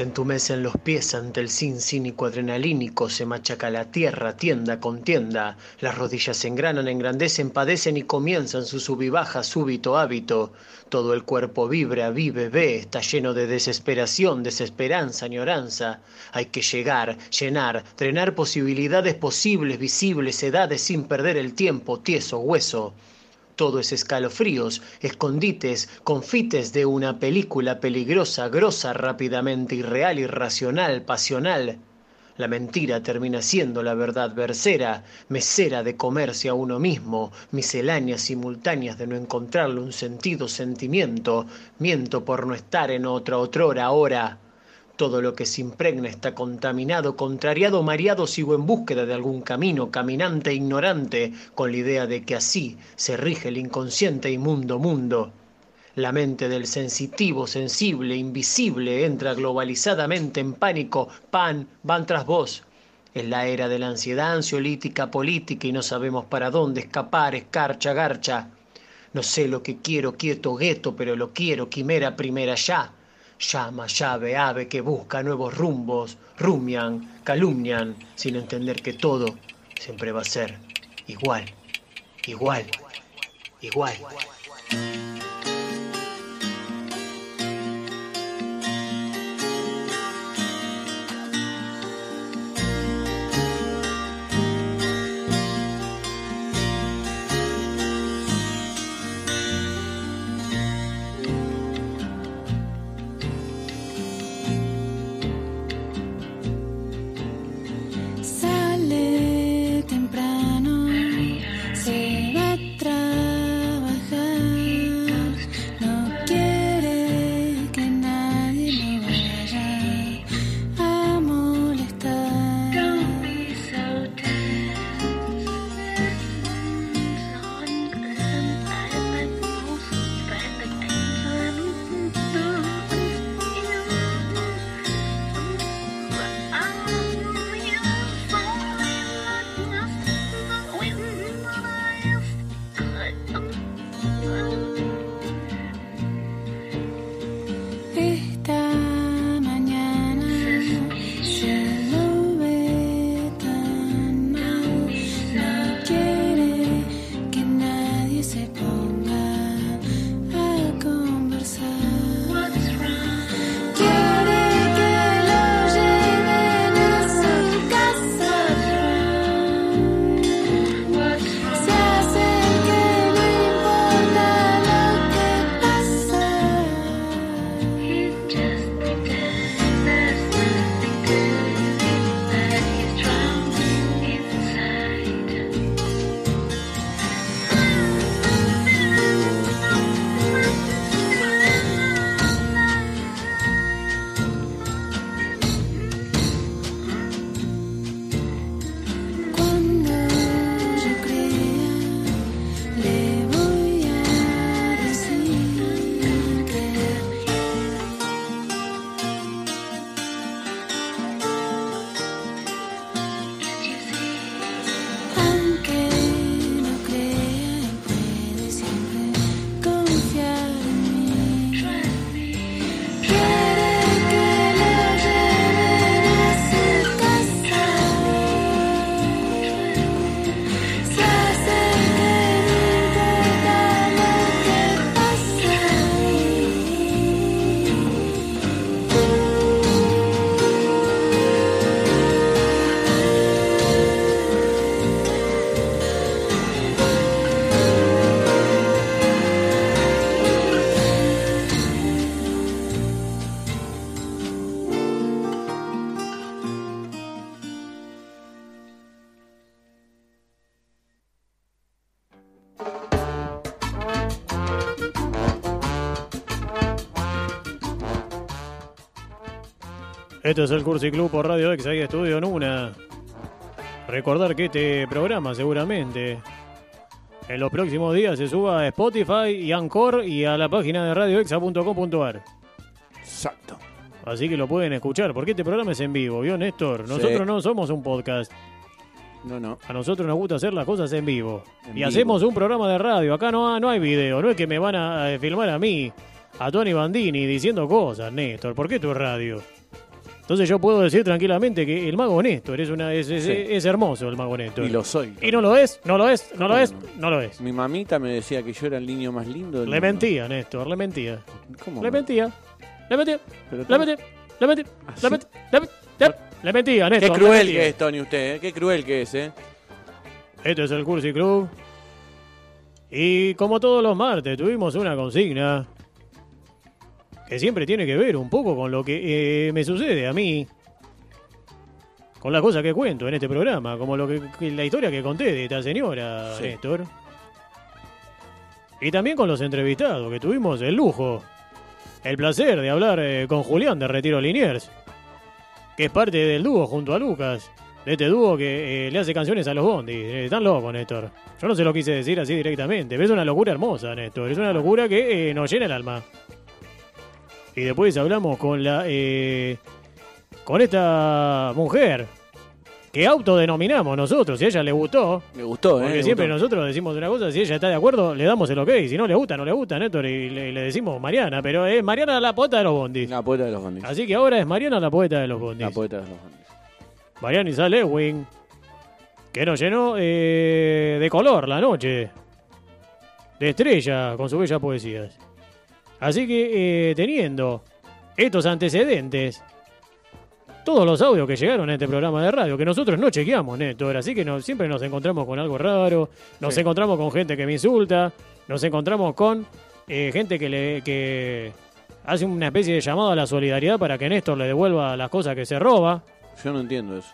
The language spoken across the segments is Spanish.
Se entumecen los pies ante el sin cínico adrenalínico, se machaca la tierra, tienda con tienda. Las rodillas se engranan, engrandecen, padecen y comienzan su sub y baja súbito hábito. Todo el cuerpo vibra, vive, ve, está lleno de desesperación, desesperanza, añoranza. Hay que llegar, llenar, drenar posibilidades posibles, visibles, edades sin perder el tiempo, tieso, hueso. Todo es escalofríos, escondites, confites de una película peligrosa, grosa, rápidamente irreal, irracional, pasional. La mentira termina siendo la verdad versera, mesera de comerse a uno mismo, misceláneas simultáneas de no encontrarle un sentido, sentimiento, miento por no estar en otra otrora, ahora. Todo lo que se impregna está contaminado, contrariado, mareado, sigo en búsqueda de algún camino, caminante, ignorante, con la idea de que así se rige el inconsciente inmundo mundo. La mente del sensitivo, sensible, invisible, entra globalizadamente en pánico, pan, van tras vos. Es la era de la ansiedad ansiolítica política y no sabemos para dónde escapar, escarcha, garcha. No sé lo que quiero, quieto, gueto, pero lo quiero, quimera primera ya llama, llave, ave que busca nuevos rumbos, rumian, calumnian, sin entender que todo siempre va a ser igual, igual, igual. Sale Esto es el Cursi Club por Radio X, ahí Estudio en una. Recordar que este programa seguramente en los próximos días se suba a Spotify y Anchor y a la página de radioexa.com.ar. Exacto. Así que lo pueden escuchar, porque este programa es en vivo, ¿vio Néstor? Nosotros Sí. no somos un podcast. No, no. A nosotros nos gusta hacer las cosas en vivo. En y vivo. hacemos un programa de radio. Acá no, no hay video. No es que me van a filmar a mí, a Tony Bandini, diciendo cosas, Néstor. ¿Por qué tu radio? Entonces yo puedo decir tranquilamente que el mago Néstor es, una, es, es- Sí. es hermoso el mago Néstor. Y lo soy. ¿Y no lo es? ¿No lo es? ¿No lo ¿Cómo es? no? Lo es. Mi mamita me decía que yo era el niño más lindo del Le mundo. mentía, Néstor, le mentía. ¿Cómo Le mentía. Le mentía. Pero Le mentía. Le mentía. ¿Ah, Le mentía. Le mentía. Le mentía, Qué Néstor. le cruel que es, Tony, usted, ¿eh? Qué cruel que es, ¿eh? Este es el Cursi Club. Y como todos los martes, tuvimos una consigna que siempre tiene que ver un poco con lo que eh, me sucede a mí, con las cosas que cuento en este programa, como lo que, la historia que conté de esta señora, Sí. Néstor. Y también con los entrevistados, que tuvimos el lujo, el placer de hablar eh, con Julián de Retiro Liniers, que es parte del dúo junto a Lucas, de este dúo que eh, le hace canciones a los bondis. Eh, están locos, Néstor. Yo no se lo quise decir así directamente, pero es una locura hermosa, Néstor. Es una locura que eh, nos llena el alma. Y después hablamos con la. eh, con esta mujer que autodenominamos nosotros. Si a ella le gustó, Me gustó, ¿eh? porque siempre gustó. nosotros decimos una cosa, si ella está de acuerdo, le damos el ok. Si no le gusta, no le gusta, Néstor, y le, le decimos Mariana. Pero es Mariana la poeta de los bondis. La poeta de los bondis. Así que ahora es Mariana la poeta de los bondis. La poeta de los bondis. Mariana Isabel Ewing, que nos llenó eh, de color la noche, de estrella con sus bellas poesías. Así que eh, teniendo estos antecedentes, todos los audios que llegaron a este programa de radio, que nosotros no chequeamos, Néstor, así que nos- siempre nos encontramos con algo raro, nos Sí. encontramos con gente que me insulta, nos encontramos con eh, gente que le que hace una especie de llamado a la solidaridad para que Néstor le devuelva las cosas que se roba. Yo no entiendo eso.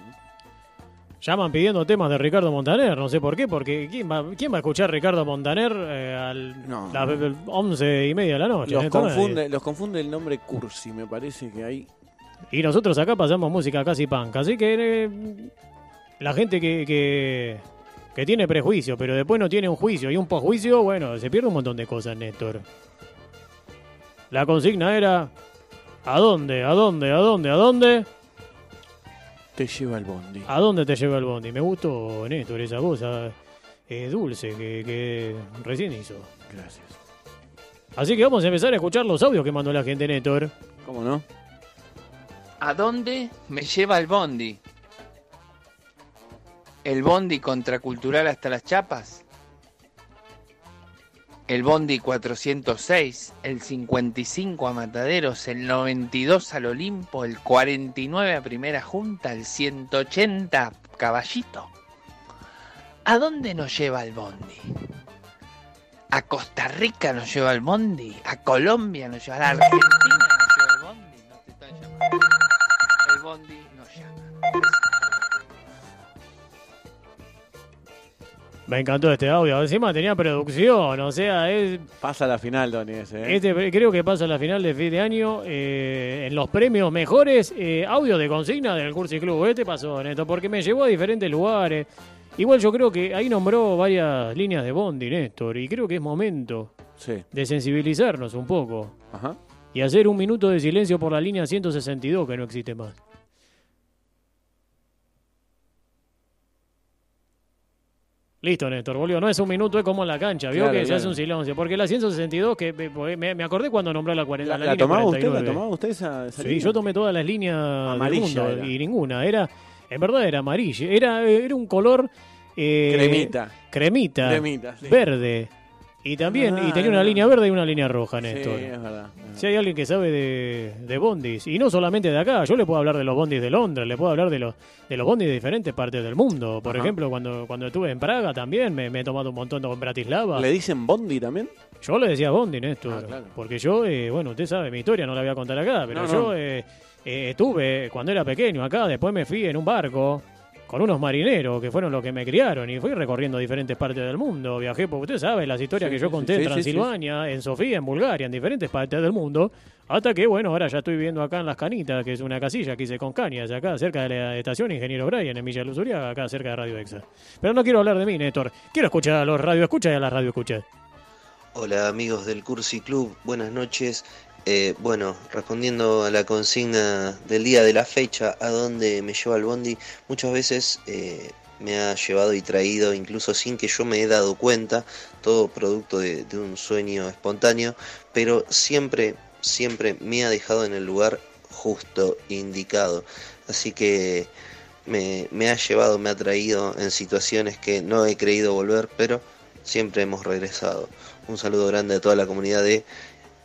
Llaman pidiendo temas de Ricardo Montaner, no sé por qué, porque ¿quién va, quién va a escuchar Ricardo Montaner eh, No. las once y media de la noche? Los confunde, los confunde el nombre Cursi, me parece que hay. Y nosotros acá pasamos música casi punk, así que eh, la gente que, que, que tiene prejuicio, pero después no tiene un juicio y un posjuicio, bueno, se pierde un montón de cosas, Néstor. La consigna era, ¿a dónde, a dónde, a dónde, a dónde? Te lleva el bondi. ¿A dónde te lleva el bondi? Me gustó, Néstor, esa cosa eh, dulce que, que recién hizo. Gracias. Así que vamos a empezar a escuchar los audios que mandó la gente, Néstor. ¿Cómo no? ¿A dónde me lleva el bondi? ¿El bondi contracultural hasta las chapas? ¿El bondi 406? ¿El 55 a Mataderos? ¿El 92 al Olimpo? ¿El 49 a Primera Junta? ¿El 180 a Caballito? ¿A dónde nos lleva el bondi? ¿A Costa Rica nos lleva el bondi? ¿A Colombia nos lleva? ¿A la Argentina Me encantó este audio. Encima tenía producción, o sea, es, Pasa la final, Tony, ese, ¿eh? este creo que pasa la final de fin de año eh, en los premios mejores eh, audio de consigna del Cursi Club. Este pasó, Néstor, porque me llevó a diferentes lugares. Igual yo creo que ahí nombró varias líneas de Bondi, Néstor, y creo que es momento Sí. de sensibilizarnos un poco Ajá. y hacer un minuto de silencio por la línea 162 que no existe más. Listo, Néstor, volvió. No es un minuto, es como en la cancha. Vio Claro, que se hace un silencio. Porque la 162, que me- acordé cuando nombró la 40. ¿La, la la línea tomaba usted? ¿La 49. tomaba usted esa, esa Sí, línea? yo tomé todas las líneas Amarilla del mundo era. y ninguna. Era, en verdad era amarilla. Era, era un color eh, Cremita. cremita, Cremita, sí. verde. Y también, y tenía una línea verde y una línea roja, Sí, Néstor. es verdad. es Si hay alguien que sabe de, de bondis, y no solamente de acá, yo le puedo hablar de los bondis de Londres, le puedo hablar de los, de los bondis de diferentes partes del mundo. Por Ajá. ejemplo, cuando, cuando estuve en Praga también me, me he tomado un montón con Bratislava. ¿Le dicen bondi también? Yo le decía bondi, Néstor. Ah, claro. Porque yo, eh, bueno, usted sabe, mi historia no la voy a contar acá, pero No, yo eh, eh, estuve cuando era pequeño acá, después me fui en un barco con unos marineros que fueron los que me criaron y fui recorriendo diferentes partes del mundo. Viajé, porque usted sabe las historias Sí, que yo conté sí, en sí, sí, Transilvania, en Sofía, en Bulgaria, en diferentes partes del mundo. Hasta que, bueno, ahora ya estoy viviendo acá en Las Canitas, que es una casilla que hice con cañas, acá cerca de la estación Ingeniero Brian, en Villa Luz Uriaga, acá cerca de Radio Exa. Pero no quiero hablar de mí, Néstor. Quiero escuchar a los radio escuchas y a las radio escuchas. Hola amigos del Cursi Club, buenas noches. Eh, bueno, respondiendo a la consigna del día de la fecha, a dónde me lleva el bondi, muchas veces eh, me ha llevado y traído, incluso sin que yo me he dado cuenta, todo producto de, un sueño espontáneo, pero siempre, siempre me ha dejado en el lugar justo, indicado. Así que me, me ha llevado, me ha traído en situaciones que no he creído volver, pero siempre hemos regresado. Un saludo grande a toda la comunidad de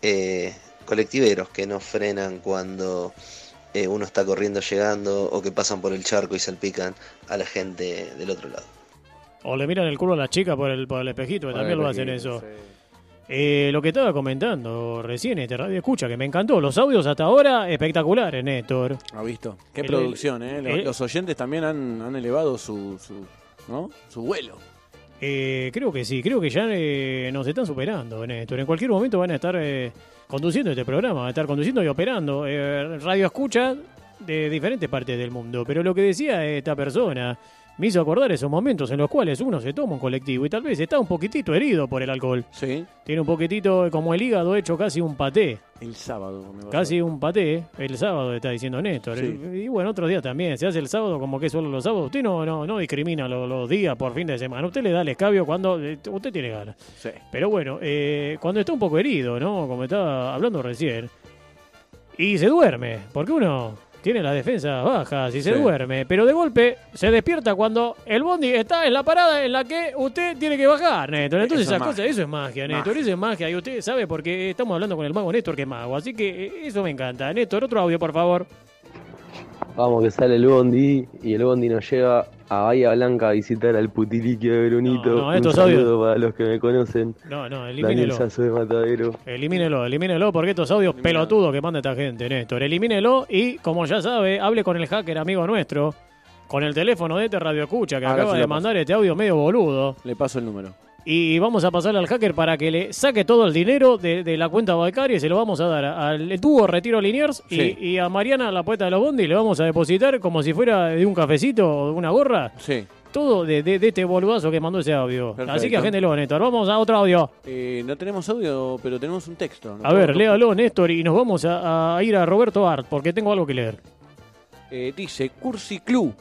eh, colectiveros que no frenan cuando eh, uno está corriendo llegando o que pasan por el charco y salpican a la gente del otro lado. O le miran el culo a las chicas por el, por el espejito, que también lo hacen eso. Sí. Eh, lo que estaba comentando recién este radio escucha, que me encantó. Los audios hasta ahora espectaculares, Néstor. ¿Ha visto? Qué El- producción, ¿eh? Los, el- los oyentes también han, han elevado su, su, ¿no? su vuelo. Eh, creo que sí, creo que ya eh, nos están superando, Néstor. En cualquier momento van a estar eh, conduciendo este programa, estar conduciendo y operando eh, radio escucha de diferentes partes del mundo. Pero lo que decía esta persona me hizo acordar esos momentos en los cuales uno se toma un colectivo y tal vez está un poquitito herido por el alcohol. Sí. Tiene un poquitito como el hígado hecho casi un paté. El sábado. me. Casi un paté, el sábado está diciendo Néstor. Sí. Y bueno, otros días también. Se hace el sábado como que solo los sábados. Usted no, no, no discrimina los, los días por fin de semana. Usted le da el escabio cuando eh, usted tiene ganas. Sí. Pero bueno, eh, cuando está un poco herido, ¿no? Como estaba hablando recién. Y se duerme, porque uno tiene las defensas bajas y se Sí. duerme. Pero de golpe se despierta cuando el bondi está en la parada en la que usted tiene que bajar, Néstor. Entonces Eso esa cosa, eso es magia, Néstor. Magia. Eso es magia. Y usted sabe porque estamos hablando con el mago Néstor, que es mago. Así que eh, eso me encanta. Néstor, otro audio, por favor. Vamos que sale el bondi y el bondi nos lleva a Bahía Blanca a visitar al putiliquio de Brunito. No, no, Un estos saludo audios- para los que me conocen. No, no, Daniel elimínelo. De Matadero. Elimínelo, elimínelo, porque estos audios pelotudos que manda esta gente, Néstor. Elimínelo y, como ya sabe, hable con el hacker amigo nuestro, con el teléfono de este Radio Escucha, que acaba de mandar este audio medio boludo. Le paso el número. Y vamos a pasarle al hacker para que le saque todo el dinero de, de la cuenta bancaria y se lo vamos a dar al dúo Retiro Liniers y, Sí. y a Mariana, la poeta de los bondi, le vamos a depositar como si fuera de un cafecito o de una gorra. Sí. Todo de, de- de este boludazo que mandó ese audio. Perfecto. Así que agéndelo, Néstor. Vamos a otro audio. Eh, no tenemos audio, pero tenemos un texto. ¿no? A ver, léalo, Néstor, y nos vamos a, a ir a Roberto Art, porque tengo algo que leer. Eh, dice, Cursi Club.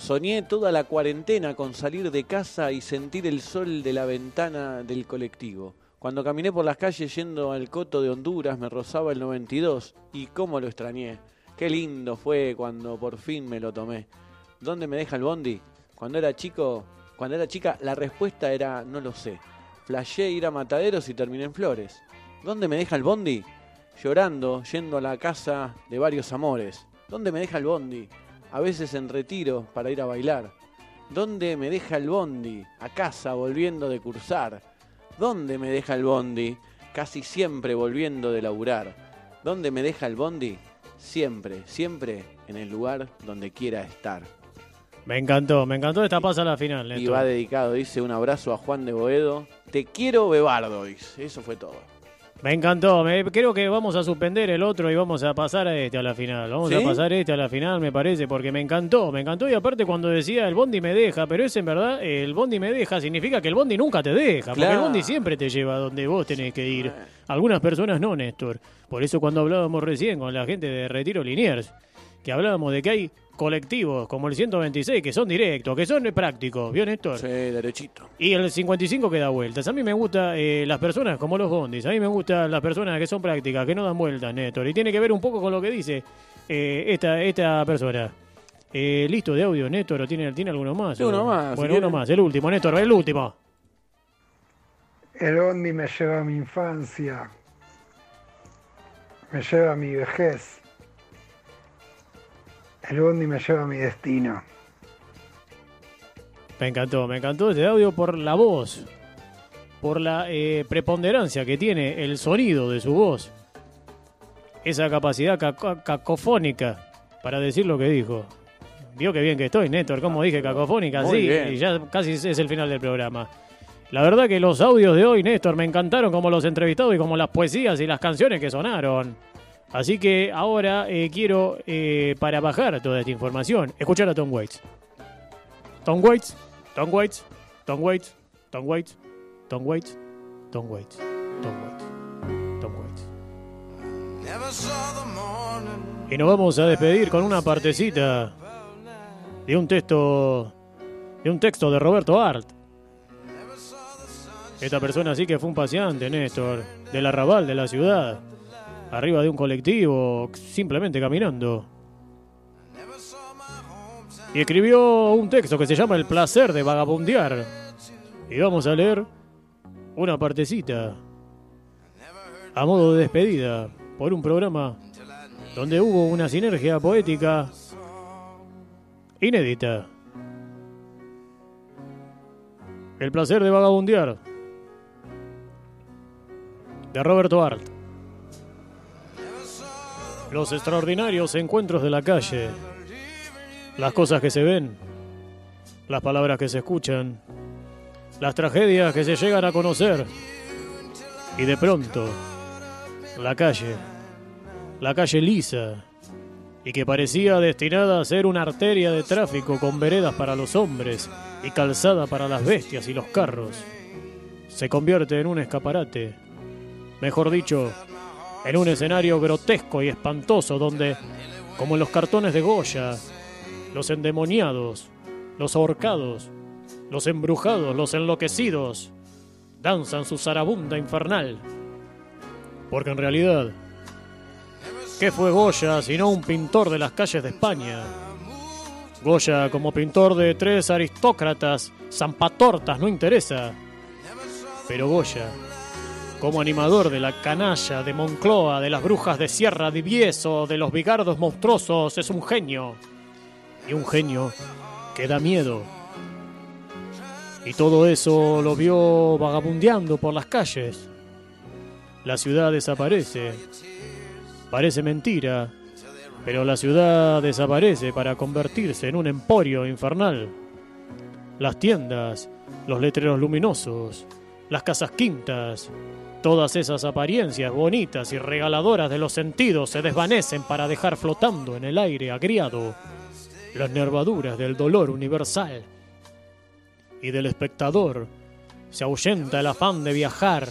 Soñé toda la cuarentena con salir de casa y sentir el sol de la ventana del colectivo. Cuando caminé por las calles yendo al coto de Honduras me rozaba el 92 y cómo lo extrañé. Qué lindo fue cuando por fin me lo tomé. ¿Dónde me deja el bondi? Cuando era chico, cuando era chica la respuesta era no lo sé. Flashé ir a Mataderos y terminé en Flores. ¿Dónde me deja el bondi? Llorando, yendo a la casa de varios amores. ¿Dónde me deja el bondi? A veces en retiro para ir a bailar. ¿Dónde me deja el bondi? A casa volviendo de cursar. ¿Dónde me deja el bondi? Casi siempre volviendo de laburar. ¿Dónde me deja el bondi? Siempre, siempre en el lugar donde quiera estar. Me encantó, me encantó esta pasa a la final, Y va dedicado, dice, un abrazo a Juan de Boedo. Te quiero, Bebardo, dice. Eso fue todo. Me encantó, me- creo que vamos a suspender el otro y vamos a pasar a este a la final. Vamos ¿Sí? a pasar este a la final, me parece, porque me encantó, me encantó. Y aparte cuando decía el bondi me deja, pero es en verdad, el bondi me deja significa que el bondi nunca te deja, porque el bondi siempre te lleva a donde vos tenés que ir. Algunas personas no, Néstor. Por eso cuando hablábamos recién con la gente de Retiro Liniers, que hablábamos de que hay colectivos como el 126 que son directos, que son prácticos, ¿vio Néstor? Sí, derechito. Y el 55 que da vueltas. A mí me gustan las personas como los bondis. A mí me gustan las personas que son prácticas, que no dan vueltas, Néstor. Y tiene que ver un poco con lo que dice eh, esta, esta persona. Eh, Listo de audio, Néstor. ¿o ¿Tiene, ¿Tiene alguno más? Sí, uno más, si Bueno, uno quiere. más. El último, Néstor, el último. El bondi me lleva a mi infancia, me lleva a mi vejez. El bondi me lleva a mi destino. Me encantó, me encantó este audio por la voz. Por la eh, preponderancia que tiene el sonido de su voz. Esa capacidad caco- cacofónica para decir lo que dijo. Vio que bien que estoy, Néstor. Como dije, cacofónica, Muy sí. bien. Y ya casi es el final del programa. La verdad que los audios de hoy, Néstor, me encantaron como los entrevistados y como las poesías y las canciones que sonaron. Así que ahora eh, quiero, eh, para bajar toda esta información, escuchar a Tom Waits. Tom Waits, Tom Waits, Tom Waits, Tom Waits, Tom Waits, Tom Waits, Tom Waits, Tom Waits. Y nos vamos a despedir con una partecita de un texto de un texto de Roberto Art. Esta persona sí que fue un paseante, Néstor, del arrabal de la ciudad. Arriba de un colectivo, simplemente caminando. Y escribió un texto que se llama El placer de vagabundear. Y vamos a leer una partecita a modo de despedida por un programa donde hubo una sinergia poética inédita. El placer de vagabundear de Roberto Art. Los extraordinarios encuentros de la calle. Las cosas que se ven. Las palabras que se escuchan. Las tragedias que se llegan a conocer. Y de pronto, la calle. La calle lisa. Y que parecía destinada a ser una arteria de tráfico con veredas para los hombres y calzada para las bestias y los carros. Se convierte en un escaparate mejor dicho, en un escenario grotesco y espantoso donde, como en los cartones de Goya, los endemoniados, los ahorcados, los embrujados, los enloquecidos, danzan su zarabunda infernal. Porque en realidad, ¿qué fue Goya sino un pintor de las calles de España? Goya como pintor de tres aristócratas, zampatortas, no interesa. Pero Goya, como animador de la canalla de Moncloa, de las brujas de Sierra de Vieso, de los bigardos monstruosos, es un genio. Y un genio que da miedo. Y todo eso lo vio vagabundeando por las calles. La ciudad desaparece. Parece mentira, pero la ciudad desaparece para convertirse en un emporio infernal. Las tiendas, los letreros luminosos, las casas quintas, Todas esas apariencias bonitas y regaladoras de los sentidos se desvanecen para dejar flotando en el aire agriado las nervaduras del dolor universal. Y del espectador se ahuyenta el afán de viajar.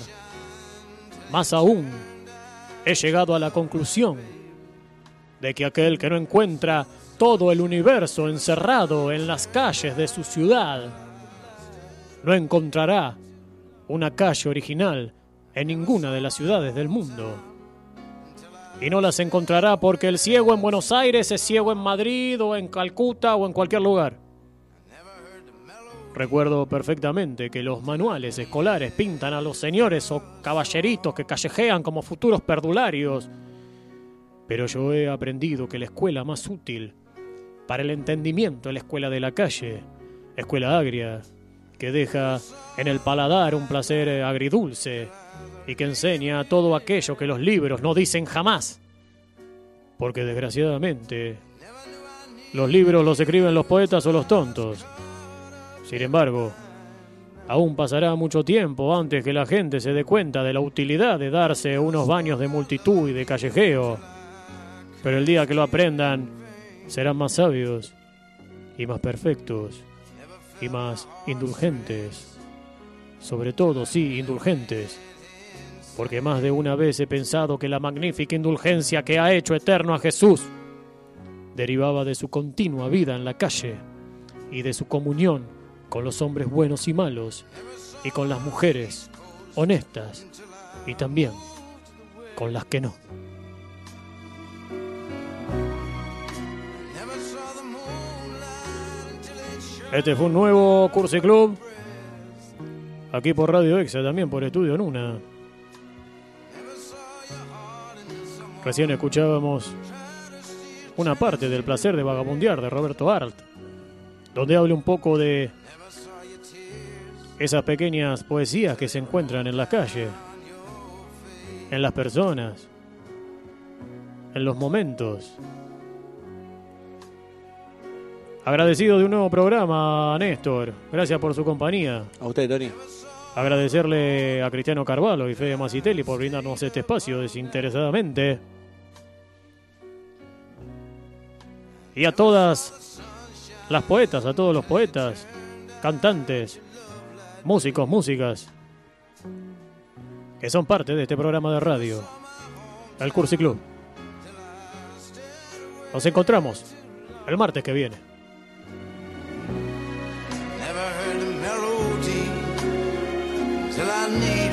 Más aún, he llegado a la conclusión de que aquel que no encuentra todo el universo encerrado en las calles de su ciudad, no encontrará una calle original en ninguna de las ciudades del mundo. Y no las encontrará porque el ciego en Buenos Aires es ciego en Madrid o en Calcuta o en cualquier lugar. Recuerdo perfectamente que los manuales escolares pintan a los señores o caballeritos que callejean como futuros perdularios. Pero yo he aprendido que la escuela más útil para el entendimiento es la escuela de la calle, escuela agria, que deja en el paladar un placer agridulce y que enseña todo aquello que los libros no dicen jamás. Porque desgraciadamente los libros los escriben los poetas o los tontos. Sin embargo, aún pasará mucho tiempo antes que la gente se dé cuenta de la utilidad de darse unos baños de multitud y de callejeo. Pero el día que lo aprendan, serán más sabios y más perfectos y más indulgentes. Sobre todo, sí, indulgentes porque más de una vez he pensado que la magnífica indulgencia que ha hecho eterno a Jesús derivaba de su continua vida en la calle y de su comunión con los hombres buenos y malos y con las mujeres honestas y también con las que no. Este fue un nuevo Cursi Club. Aquí por Radio Exa, también por Estudio Nuna. Recién escuchábamos una parte del placer de vagabundear de Roberto Arlt, donde habla un poco de esas pequeñas poesías que se encuentran en la calle, en las personas, en los momentos. Agradecido de un nuevo programa, Néstor. Gracias por su compañía. A usted, Tony. Agradecerle a Cristiano Carvalho y Fede Macitelli por brindarnos este espacio desinteresadamente. Y a todas las poetas, a todos los poetas, cantantes, músicos, músicas, que son parte de este programa de radio, el Cursi Club. Nos encontramos el martes que viene. name